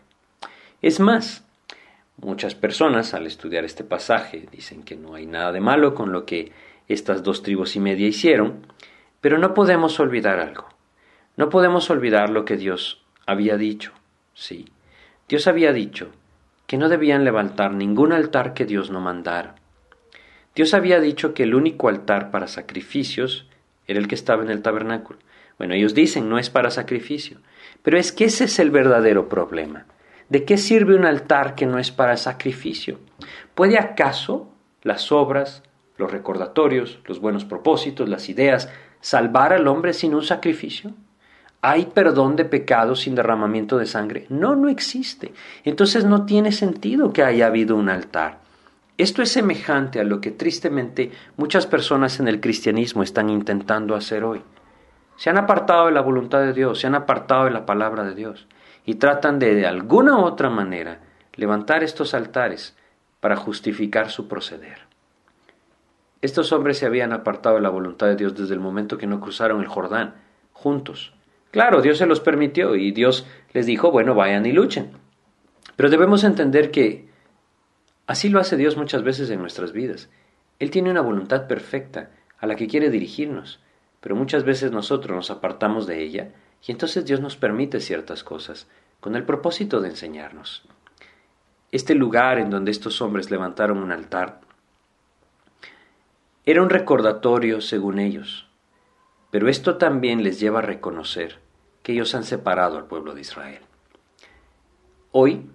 Es más, muchas personas al estudiar este pasaje dicen que no hay nada de malo con lo que estas dos tribus y media hicieron, pero no podemos olvidar algo. No podemos olvidar lo que Dios había dicho. Sí, Dios había dicho que no debían levantar ningún altar que Dios no mandara. Dios había dicho que el único altar para sacrificios era el que estaba en el tabernáculo. Bueno, ellos dicen no es para sacrificio, pero es que ese es el verdadero problema. ¿De qué sirve un altar que no es para sacrificio? ¿Puede acaso las obras, los recordatorios, los buenos propósitos, las ideas, salvar al hombre sin un sacrificio? ¿Hay perdón de pecados sin derramamiento de sangre? No, no existe. Entonces no tiene sentido que haya habido un altar. Esto es semejante a lo que tristemente muchas personas en el cristianismo están intentando hacer hoy. Se han apartado de la voluntad de Dios, se han apartado de la palabra de Dios y tratan de de alguna otra manera levantar estos altares para justificar su proceder. Estos hombres se habían apartado de la voluntad de Dios desde el momento que no cruzaron el Jordán juntos. Claro, Dios se los permitió y Dios les dijo, bueno, vayan y luchen. Pero debemos entender que así lo hace Dios muchas veces en nuestras vidas. Él tiene una voluntad perfecta a la que quiere dirigirnos, pero muchas veces nosotros nos apartamos de ella y entonces Dios nos permite ciertas cosas con el propósito de enseñarnos. Este lugar en donde estos hombres levantaron un altar era un recordatorio según ellos pero esto también les lleva a reconocer que ellos han separado al pueblo de Israel. Hoy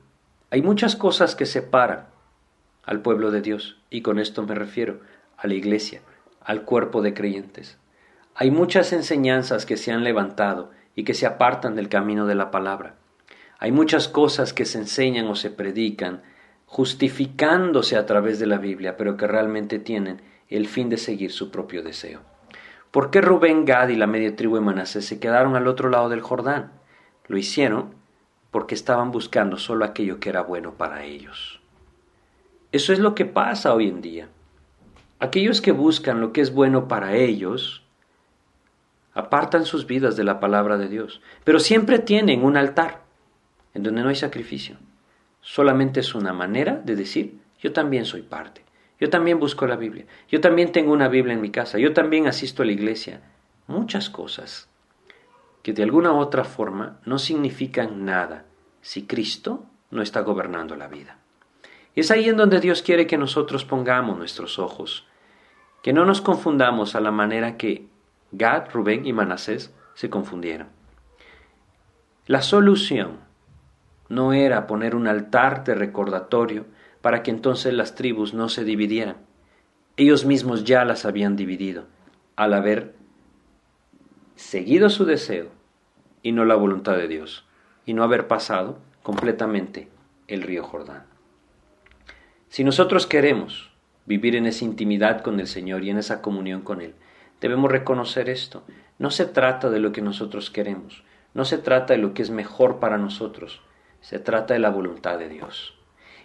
hay muchas cosas que separan al pueblo de Dios, y con esto me refiero a la iglesia, al cuerpo de creyentes. Hay muchas enseñanzas que se han levantado y que se apartan del camino de la palabra. Hay muchas cosas que se enseñan o se predican justificándose a través de la Biblia, pero que realmente tienen el fin de seguir su propio deseo. ¿Por qué Rubén, Gad y la media tribu de Manasés se quedaron al otro lado del Jordán? Lo hicieron porque estaban buscando solo aquello que era bueno para ellos. Eso es lo que pasa hoy en día. Aquellos que buscan lo que es bueno para ellos, apartan sus vidas de la palabra de Dios, pero siempre tienen un altar en donde no hay sacrificio. Solamente es una manera de decir, yo también soy parte. Yo también busco la Biblia. Yo también tengo una Biblia en mi casa. Yo también asisto a la iglesia. Muchas cosas que de alguna u otra forma no significan nada si Cristo no está gobernando la vida. Y es ahí en donde Dios quiere que nosotros pongamos nuestros ojos, que no nos confundamos a la manera que Gad, Rubén y Manasés se confundieron. La solución no era poner un altar de recordatorio para que entonces las tribus no se dividieran. Ellos mismos ya las habían dividido, al haber seguido su deseo y no la voluntad de Dios, y no haber pasado completamente el río Jordán. Si nosotros queremos vivir en esa intimidad con el Señor y en esa comunión con Él, debemos reconocer esto. No se trata de lo que nosotros queremos, no se trata de lo que es mejor para nosotros, se trata de la voluntad de Dios.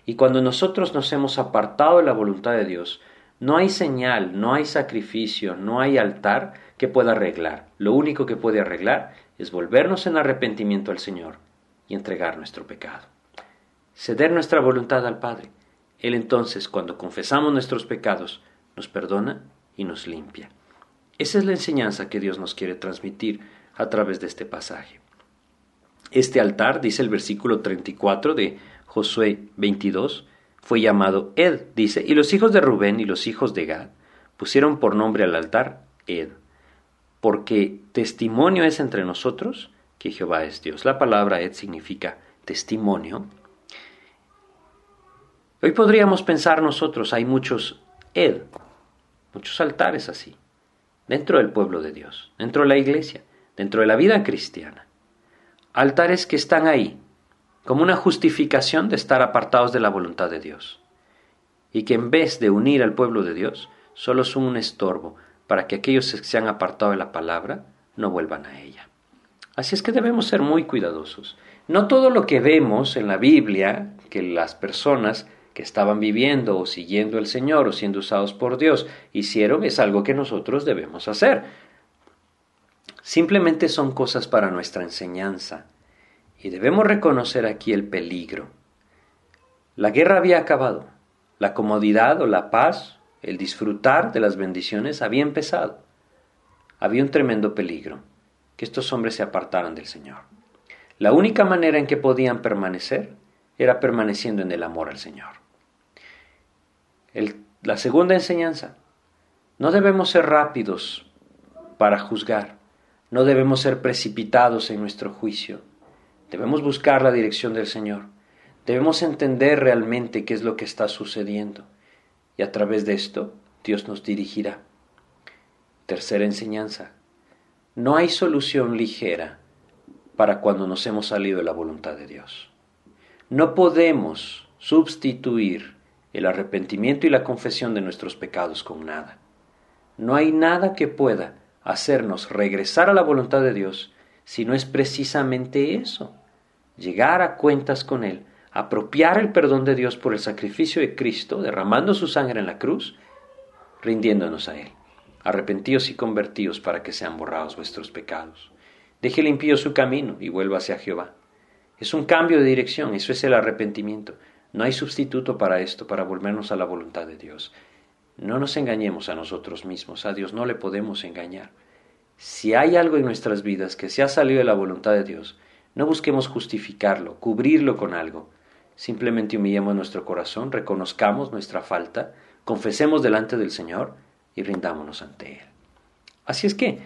Y cuando nosotros nos hemos apartado de la voluntad de Dios, no hay señal, no hay sacrificio, no hay altar que pueda arreglar. Lo único que puede arreglar es volvernos en arrepentimiento al Señor y entregar nuestro pecado. Ceder nuestra voluntad al Padre. Él entonces, cuando confesamos nuestros pecados, nos perdona y nos limpia. Esa es la enseñanza que Dios nos quiere transmitir a través de este pasaje. Este altar, dice el versículo 34 de Josué 22, fue llamado Ed, dice, y los hijos de Rubén y los hijos de Gad pusieron por nombre al altar Ed, porque testimonio es entre nosotros que Jehová es Dios. La palabra Ed significa testimonio. Hoy podríamos pensar nosotros, hay muchos Ed, muchos altares así, dentro del pueblo de Dios, dentro de la iglesia, dentro de la vida cristiana. Altares que están ahí como una justificación de estar apartados de la voluntad de Dios. y que en vez de unir al pueblo de Dios, solo son un estorbo para que aquellos que se han apartado de la palabra no vuelvan a ella. Así es que debemos ser muy cuidadosos. No todo lo que vemos en la Biblia, que las personas que estaban viviendo o siguiendo al Señor o siendo usados por Dios hicieron, es algo que nosotros debemos hacer. Simplemente son cosas para nuestra enseñanza. Y debemos reconocer aquí el peligro. La guerra había acabado. La comodidad o la paz, el disfrutar de las bendiciones había empezado. Había un tremendo peligro, que estos hombres se apartaran del Señor. La única manera en que podían permanecer era permaneciendo en el amor al Señor. La segunda enseñanza, no debemos ser rápidos para juzgar, no debemos ser precipitados en nuestro juicio, debemos buscar la dirección del Señor, debemos entender realmente qué es lo que está sucediendo y a través de esto Dios nos dirigirá. Tercera enseñanza, no hay solución ligera para cuando nos hemos salido de la voluntad de Dios. No podemos sustituir el arrepentimiento y la confesión de nuestros pecados con nada. No hay nada que pueda hacernos regresar a la voluntad de Dios si no es precisamente eso, llegar a cuentas con Él, apropiar el perdón de Dios por el sacrificio de Cristo, derramando su sangre en la cruz, rindiéndonos a Él. Arrepentíos y convertíos para que sean borrados vuestros pecados. Deje limpio su camino y vuelva hacia Jehová. Es un cambio de dirección, eso es el arrepentimiento. No hay sustituto para esto, para volvernos a la voluntad de Dios. No nos engañemos a nosotros mismos, a Dios no le podemos engañar. Si hay algo en nuestras vidas que se ha salido de la voluntad de Dios, no busquemos justificarlo, cubrirlo con algo. Simplemente humillemos nuestro corazón, reconozcamos nuestra falta, confesemos delante del Señor y rindámonos ante Él. Así es que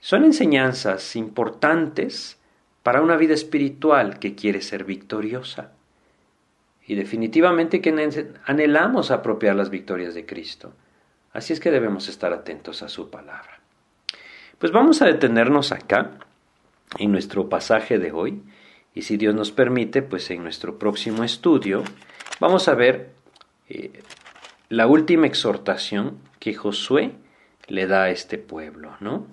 son enseñanzas importantes para una vida espiritual que quiere ser victoriosa. Y definitivamente que anhelamos apropiar las victorias de Cristo. Así es que debemos estar atentos a su palabra. Pues vamos a detenernos acá en nuestro pasaje de hoy. Y si Dios nos permite, pues en nuestro próximo estudio vamos a ver eh, la última exhortación que Josué le da a este pueblo, ¿no?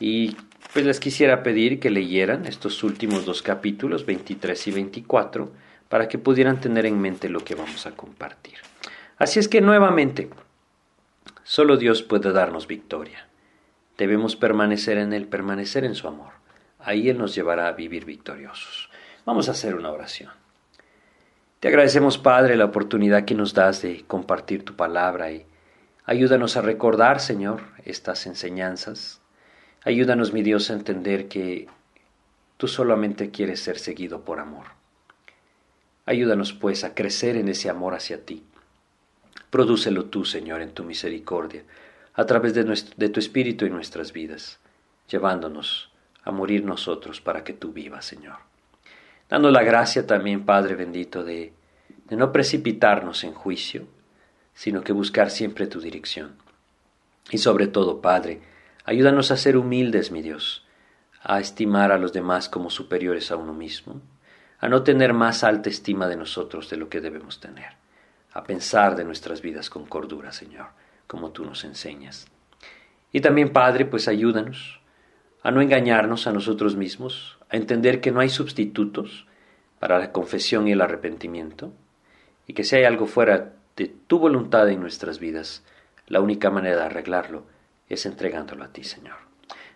Y pues les quisiera pedir que leyeran estos últimos dos capítulos, 23 y 24, para que pudieran tener en mente lo que vamos a compartir. Así es que nuevamente, solo Dios puede darnos victoria. Debemos permanecer en Él, permanecer en su amor. Ahí Él nos llevará a vivir victoriosos. Vamos a hacer una oración. Te agradecemos, Padre, la oportunidad que nos das de compartir tu palabra y ayúdanos a recordar, Señor, estas enseñanzas Ayúdanos, mi Dios, a entender que tú solamente quieres ser seguido por amor. Ayúdanos, pues, a crecer en ese amor hacia ti. Prodúcelo tú, Señor, en tu misericordia, a través de, de tu Espíritu en nuestras vidas, llevándonos a morir nosotros para que tú vivas, Señor. Dando la gracia también, Padre bendito, de, de no precipitarnos en juicio, sino que buscar siempre tu dirección. Y sobre todo, Padre, Ayúdanos a ser humildes, mi Dios, a estimar a los demás como superiores a uno mismo, a no tener más alta estima de nosotros de lo que debemos tener, a pensar de nuestras vidas con cordura, Señor, como tú nos enseñas. Y también, Padre, pues ayúdanos a no engañarnos a nosotros mismos, a entender que no hay sustitutos para la confesión y el arrepentimiento, y que si hay algo fuera de tu voluntad en nuestras vidas, la única manera de arreglarlo es entregándolo a ti, Señor.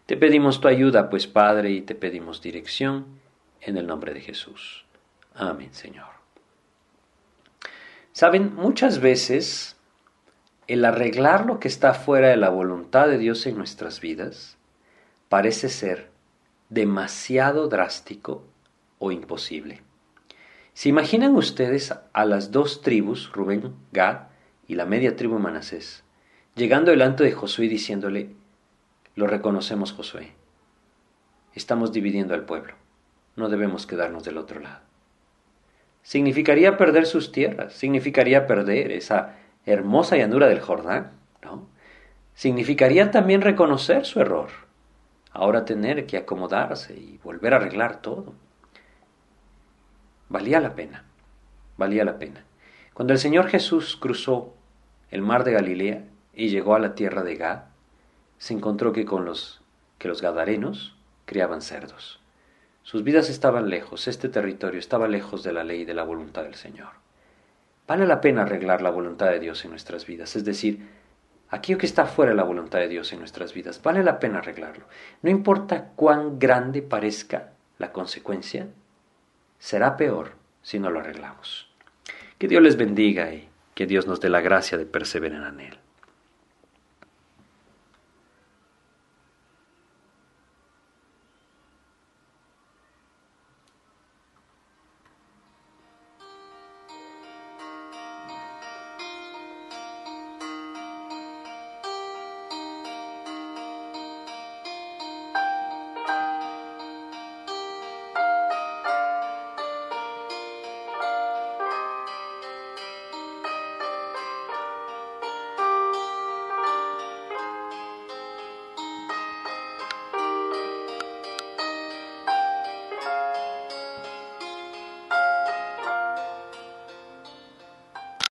Te pedimos tu ayuda, pues Padre, y te pedimos dirección en el nombre de Jesús. Amén, Señor. Saben, muchas veces el arreglar lo que está fuera de la voluntad de Dios en nuestras vidas parece ser demasiado drástico o imposible. ¿Se imaginan ustedes a las dos tribus, Rubén, Gad y la media tribu Manasés, llegando delante de Josué y diciéndole, lo reconocemos Josué, estamos dividiendo al pueblo, no debemos quedarnos del otro lado. Significaría perder sus tierras, significaría perder esa hermosa llanura del Jordán, ¿no? Significaría también reconocer su error, ahora tener que acomodarse y volver a arreglar todo. Valía la pena, valía la pena. Cuando el Señor Jesús cruzó el mar de Galilea y llegó a la tierra de Gad, se encontró que con los que los gadarenos criaban cerdos. Sus vidas estaban lejos, este territorio estaba lejos de la ley y de la voluntad del Señor. Vale la pena arreglar la voluntad de Dios en nuestras vidas, es decir, aquello que está fuera de la voluntad de Dios en nuestras vidas, vale la pena arreglarlo. No importa cuán grande parezca la consecuencia, será peor si no lo arreglamos. Que Dios les bendiga y que Dios nos dé la gracia de perseverar en Él.